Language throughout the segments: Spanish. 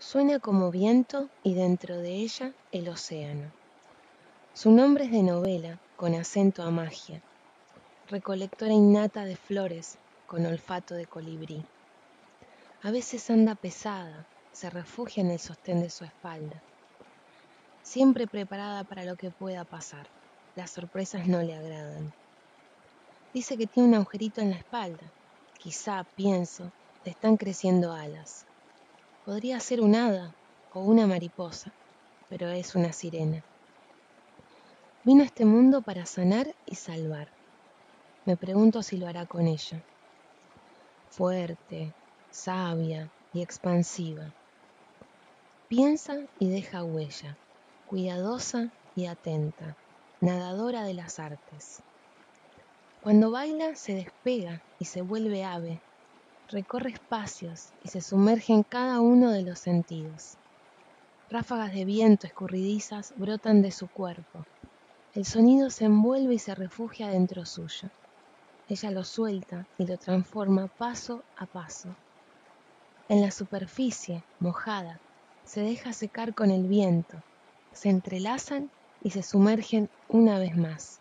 Suena como viento y dentro de ella el océano. Su nombre es de novela, con acento a magia, recolectora innata de flores, con olfato de colibrí. A veces anda pesada, se refugia en el sostén de su espalda, siempre preparada para lo que pueda pasar. Las sorpresas no le agradan. Dice que tiene un agujerito en la espalda. Quizá, pienso, le están creciendo alas. Podría ser un hada o una mariposa, pero es una sirena. Vino a este mundo para sanar y salvar. Me pregunto si lo hará con ella. Fuerte, sabia y expansiva. Piensa y deja huella, cuidadosa y atenta, nadadora de las artes. Cuando baila se despega y se vuelve ave, recorre espacios y se sumerge en cada uno de los sentidos. Ráfagas de viento escurridizas brotan de su cuerpo. El sonido se envuelve y se refugia dentro suyo. Ella lo suelta y lo transforma paso a paso. En la superficie, mojada, se deja secar con el viento, se entrelazan y se sumergen una vez más.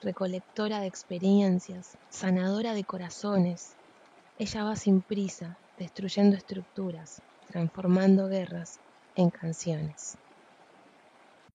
Recolectora de experiencias, sanadora de corazones, ella va sin prisa, destruyendo estructuras, transformando guerras en canciones.